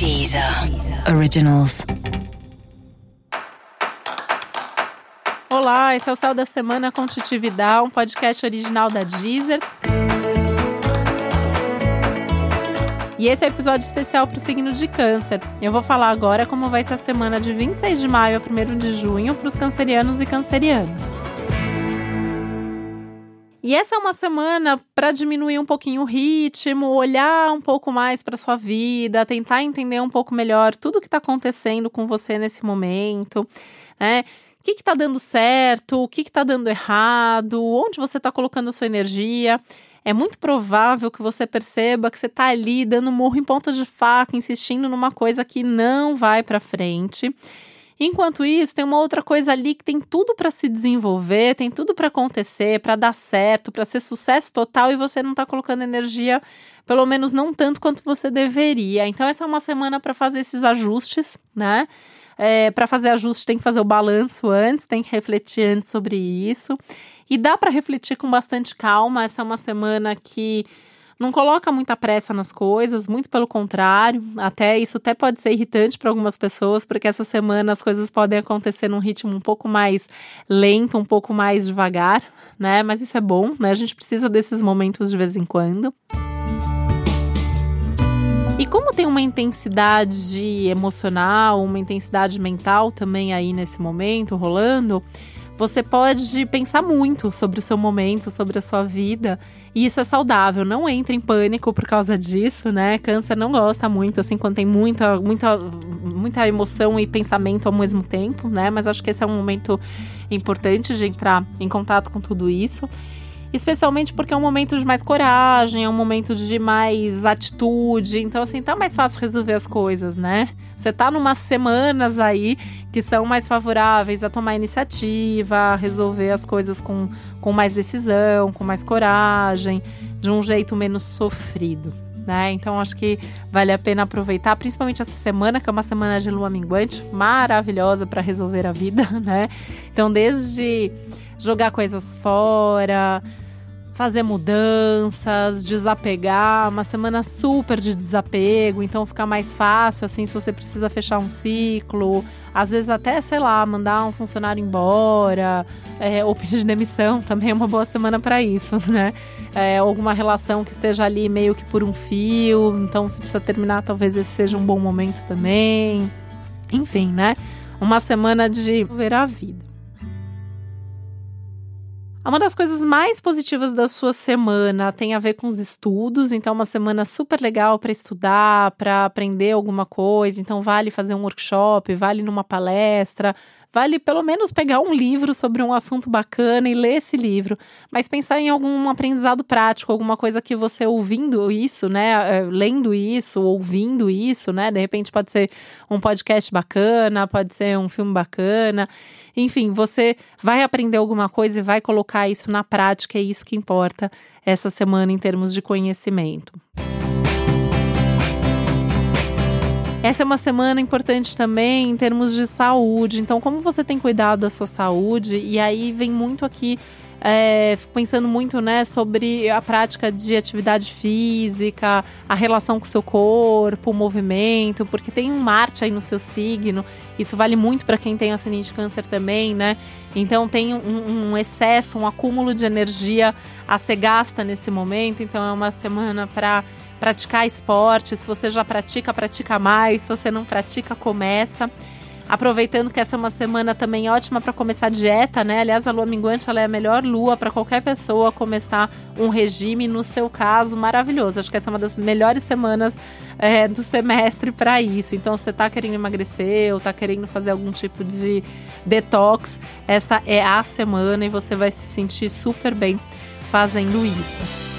Deezer. Originals. Olá, esse é o Céu da Semana com Titi Vidal, um podcast original da Deezer. E esse é o um episódio especial para o signo de Câncer. Eu vou falar agora como vai ser a semana de 26 de maio a 1 de junho para os cancerianos e cancerianas. E essa é uma semana para diminuir um pouquinho o ritmo, olhar um pouco mais para sua vida, tentar entender um pouco melhor tudo o que está acontecendo com você nesse momento, né? O que está dando certo, o que está dando errado, onde você está colocando a sua energia. É muito provável que você perceba que você está ali dando morro em ponta de faca, insistindo numa coisa que não vai para frente. Enquanto isso, tem uma outra coisa ali que tem tudo para se desenvolver, tem tudo para acontecer, para dar certo, para ser sucesso total e você não está colocando energia, pelo menos não tanto quanto você deveria. Então, essa é uma semana para fazer esses ajustes, né? É, para fazer ajuste, tem que fazer o balanço antes, tem que refletir antes sobre isso. E dá para refletir com bastante calma. Essa é uma semana que não coloca muita pressa nas coisas, muito pelo contrário. Até isso até pode ser irritante para algumas pessoas, porque essa semana as coisas podem acontecer num ritmo um pouco mais lento, um pouco mais devagar, né? Mas isso é bom, né? A gente precisa desses momentos de vez em quando. E como tem uma intensidade emocional, uma intensidade mental também aí nesse momento rolando, você pode pensar muito sobre o seu momento, sobre a sua vida, e isso é saudável. Não entre em pânico por causa disso, né? Câncer não gosta muito, assim, quando tem muita, muita, muita emoção e pensamento ao mesmo tempo, né? Mas acho que esse é um momento importante de entrar em contato com tudo isso especialmente porque é um momento de mais coragem, é um momento de mais atitude, então assim, tá mais fácil resolver as coisas, né? Você tá numas semanas aí que são mais favoráveis a tomar iniciativa, a resolver as coisas com, com mais decisão, com mais coragem, de um jeito menos sofrido. Né? Então acho que vale a pena aproveitar, principalmente essa semana, que é uma semana de lua minguante, maravilhosa para resolver a vida, né? Então, desde jogar coisas fora, fazer mudanças, desapegar, uma semana super de desapego, então fica mais fácil assim se você precisa fechar um ciclo, às vezes até, sei lá, mandar um funcionário embora, é, ou pedir demissão, também é uma boa semana para isso, né? É, alguma relação que esteja ali meio que por um fio, então se precisa terminar, talvez esse seja um bom momento também. Enfim, né? Uma semana de ver a vida. Uma das coisas mais positivas da sua semana tem a ver com os estudos, então uma semana super legal para estudar, para aprender alguma coisa, então vale fazer um workshop, vale numa palestra, vale pelo menos pegar um livro sobre um assunto bacana e ler esse livro, mas pensar em algum aprendizado prático, alguma coisa que você ouvindo isso, né, é, lendo isso, ouvindo isso, né, de repente pode ser um podcast bacana, pode ser um filme bacana, enfim, você vai aprender alguma coisa e vai colocar isso na prática, é isso que importa essa semana em termos de conhecimento. Essa é uma semana importante também em termos de saúde. Então, como você tem cuidado da sua saúde? E aí vem muito aqui é, pensando muito né, sobre a prática de atividade física, a relação com o seu corpo, o movimento, porque tem um Marte aí no seu signo. Isso vale muito para quem tem ascendente de câncer também, né? Então tem um, um, excesso, um acúmulo de energia a ser gasta nesse momento. Então é uma semana para praticar esporte. Se você já pratica, pratica mais. Se você não pratica, começa. Aproveitando que essa é uma semana também ótima para começar dieta, né? Aliás, a lua minguante ela é a melhor lua para qualquer pessoa começar um regime, no seu caso, maravilhoso. Acho que essa é uma das melhores semanas é, do semestre para isso. Então, você está querendo emagrecer ou está querendo fazer algum tipo de detox, essa é a semana e você vai se sentir super bem fazendo isso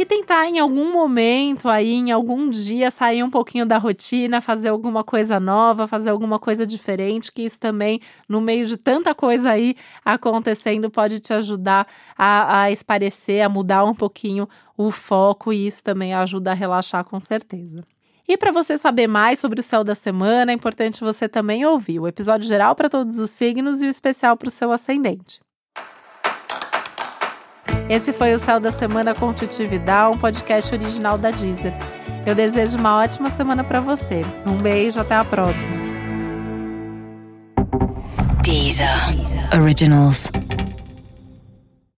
e tentar em algum momento aí, em algum dia, sair um pouquinho da rotina, fazer alguma coisa nova, fazer alguma coisa diferente, que isso também, no meio de tanta coisa aí acontecendo, pode te ajudar a, a esparecer, a mudar um pouquinho o foco, e isso também ajuda a relaxar com certeza. E para você saber mais sobre o céu da semana, é importante você também ouvir o episódio geral para todos os signos e o especial para o seu ascendente. Esse foi o Céu da Semana com Titi Vidal, um podcast original da Deezer. Eu desejo uma ótima semana para você. Um beijo, até a próxima. Deezer, Deezer. Originals.